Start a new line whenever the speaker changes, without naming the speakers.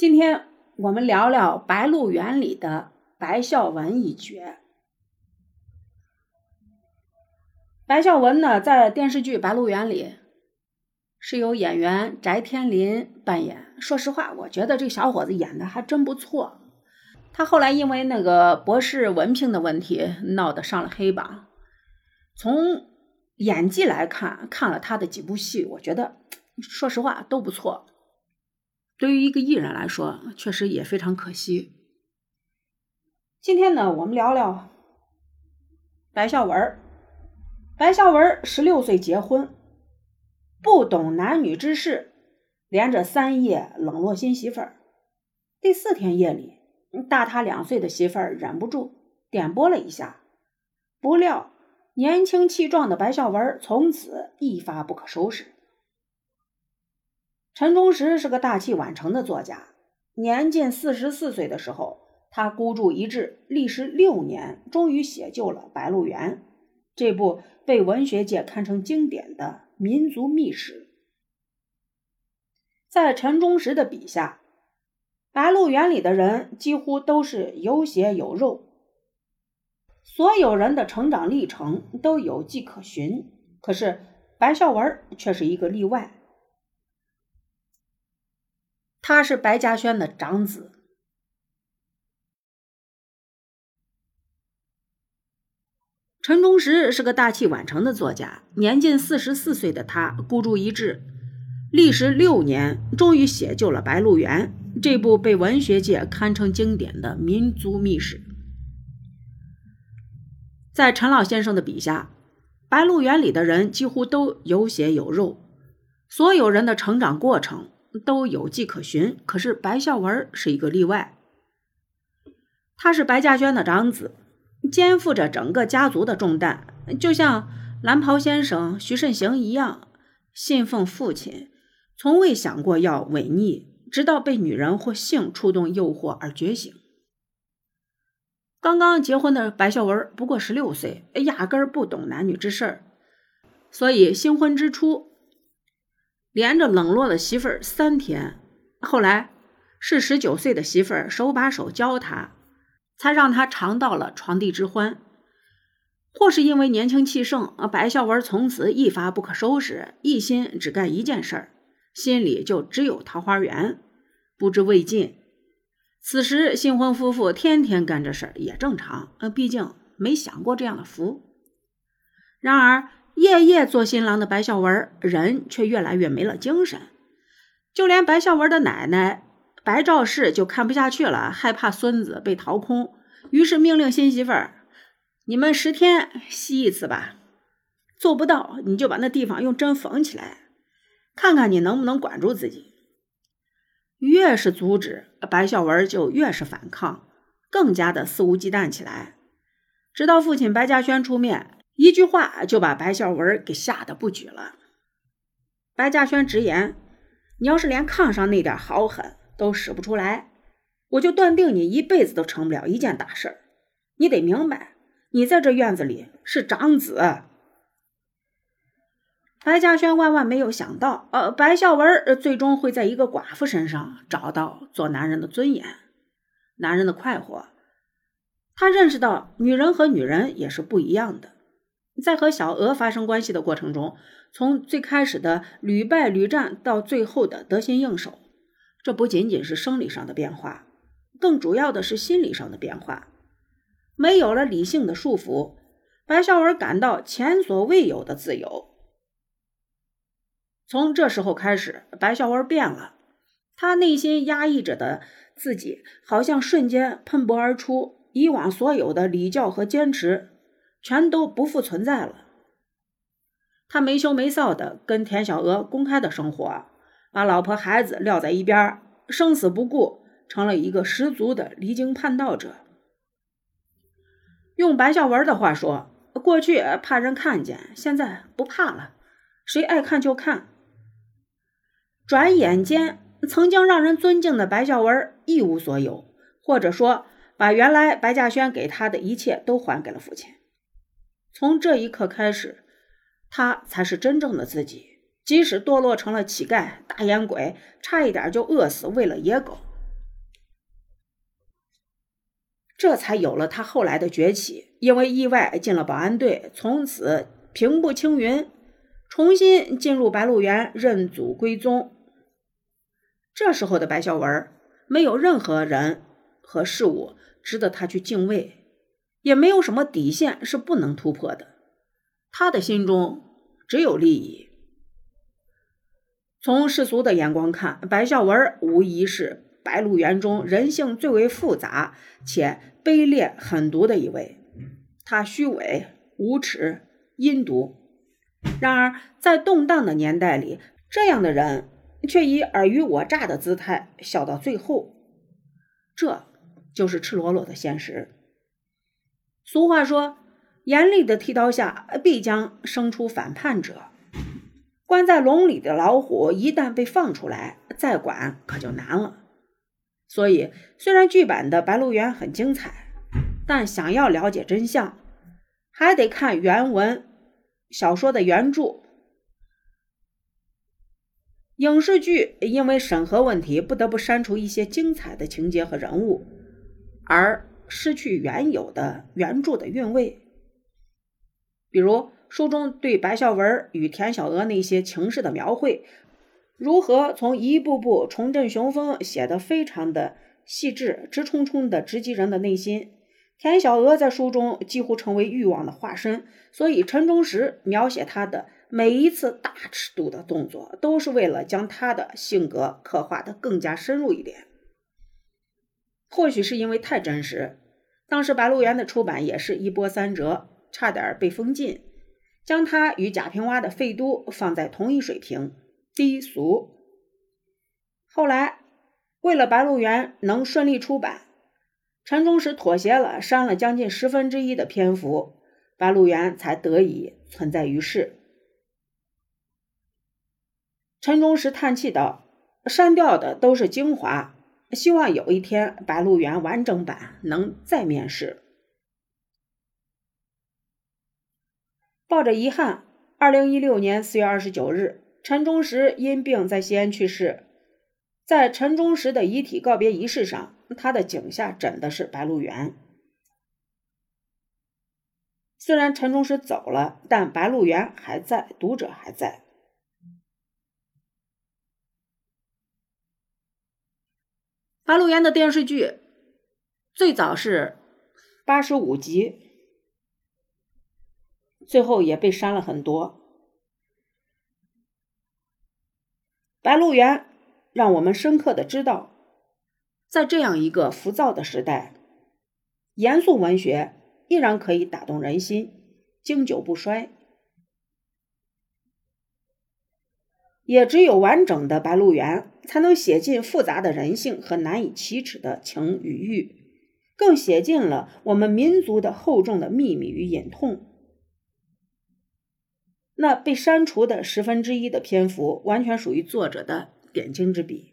今天我们聊聊《白鹿原》里的白孝文一角。白孝文呢，在电视剧《白鹿原》里是由演员翟天临扮演。说实话，我觉得这小伙子演的还真不错。他后来因为那个博士文凭的问题，闹得上了黑榜。从演技来看，看了他的几部戏，我觉得说实话都不错。对于一个艺人来说，确实也非常可惜。今天呢，我们聊聊白孝文。白孝文十六岁结婚，不懂男女之事，连着三夜冷落新媳妇儿。第四天夜里，大他两岁的媳妇儿忍不住点拨了一下，不料年轻气壮的白孝文从此一发不可收拾。陈忠实是个大器晚成的作家，年近四十四岁的时候，他孤注一掷，历时六年，终于写就了《白鹿原》这部被文学界看成经典的民族秘史。在陈忠实的笔下，《白鹿原》里的人几乎都是有血有肉，所有人的成长历程都有迹可循。可是白孝文却是一个例外。他是白嘉轩的长子。陈忠实是个大器晚成的作家，年近四十四岁的他孤注一掷，历时六年，终于写就了《白鹿原》这部被文学界堪称经典的民族秘史。在陈老先生的笔下，《白鹿原》里的人几乎都有血有肉，所有人的成长过程。都有迹可循，可是白孝文是一个例外。他是白嘉轩的长子，肩负着整个家族的重担，就像蓝袍先生徐慎行一样，信奉父亲，从未想过要违逆，直到被女人或性触动诱惑而觉醒。刚刚结婚的白孝文不过十六岁，压根儿不懂男女之事，所以新婚之初。连着冷落了媳妇儿三天，后来是十九岁的媳妇儿手把手教他，才让他尝到了床笫之欢。或是因为年轻气盛，白孝文从此一发不可收拾，一心只干一件事儿，心里就只有桃花源，不知未尽。此时新婚夫妇天天干这事儿也正常，呃，毕竟没享过这样的福。然而。夜夜做新郎的白孝文，人却越来越没了精神。就连白孝文的奶奶白兆氏就看不下去了，害怕孙子被掏空，于是命令新媳妇儿：“你们十天吸一次吧，做不到你就把那地方用针缝起来，看看你能不能管住自己。”越是阻止，白孝文就越是反抗，更加的肆无忌惮起来，直到父亲白嘉轩出面。一句话就把白孝文给吓得不举了。白嘉轩直言：“你要是连炕上那点好狠都使不出来，我就断定你一辈子都成不了一件大事儿。你得明白，你在这院子里是长子。”白嘉轩万万没有想到，呃，白孝文最终会在一个寡妇身上找到做男人的尊严、男人的快活。他认识到，女人和女人也是不一样的。在和小娥发生关系的过程中，从最开始的屡败屡战到最后的得心应手，这不仅仅是生理上的变化，更主要的是心理上的变化。没有了理性的束缚，白孝文感到前所未有的自由。从这时候开始，白孝文变了，他内心压抑着的自己，好像瞬间喷薄而出。以往所有的礼教和坚持。全都不复存在了。他没羞没臊的跟田小娥公开的生活，把老婆孩子撂在一边，生死不顾，成了一个十足的离经叛道者。用白孝文的话说，过去怕人看见，现在不怕了，谁爱看就看。转眼间，曾经让人尊敬的白孝文一无所有，或者说，把原来白嘉轩给他的一切都还给了父亲。从这一刻开始他才是真正的自己。即使堕落成了乞丐大烟鬼差一点就饿死喂了野狗。这才有了他后来的崛起因为意外进了保安队从此平步青云重新进入白鹿原认祖归宗。这时候的白孝文没有任何人和事物值得他去敬畏也没有什么底线是不能突破的。他的心中只有利益。从世俗的眼光看，白孝文无疑是白鹿原中人性最为复杂且卑劣狠毒的一位。他虚伪、无耻、阴毒。然而，在动荡的年代里，这样的人却以尔虞我诈的姿态笑到最后。这就是赤裸裸的现实。俗话说：“严厉的剃刀下，必将生出反叛者。”关在笼里的老虎，一旦被放出来，再管可就难了。所以，虽然剧版的《白鹿原》很精彩，但想要了解真相，还得看原文小说的原著。影视剧因为审核问题，不得不删除一些精彩的情节和人物，而失去原有的原著的韵味。比如。书中对白孝文与田小娥那些情事的描绘，如何从一步步重振雄风，写得非常的细致，直冲冲的直击人的内心。田小娥在书中几乎成为欲望的化身，所以陈忠实描写她的每一次大尺度的动作，都是为了将她的性格刻画的更加深入一点。或许是因为太真实，当时《白鹿原》的出版也是一波三折，差点被封禁。将它与贾平凹的《废都》放在同一水平，低俗。后来，为了《白鹿原》能顺利出版，陈忠实妥协了，删了将近十分之一的篇幅，《白鹿原》才得以存在于世。陈忠实叹气道：“删掉的都是精华，希望有一天《白鹿原》完整版能再面世。”抱着遗憾，二零一六年四月二十九日，陈忠实因病在西安去世。在陈忠实的遗体告别仪式上，他的颈下枕的是白鹿原。虽然陈忠实走了，但白鹿原还在，读者还在。白鹿原的电视剧最早是八十五集。最后也被删了很多。《白鹿原》让我们深刻的知道，在这样一个浮躁的时代，严肃文学依然可以打动人心，经久不衰。也只有完整的《白鹿原》，才能写尽复杂的人性和难以启齿的情与欲，更写尽了我们民族的厚重的秘密与隐痛。那被删除的十分之一的篇幅，完全属于作者的点睛之笔。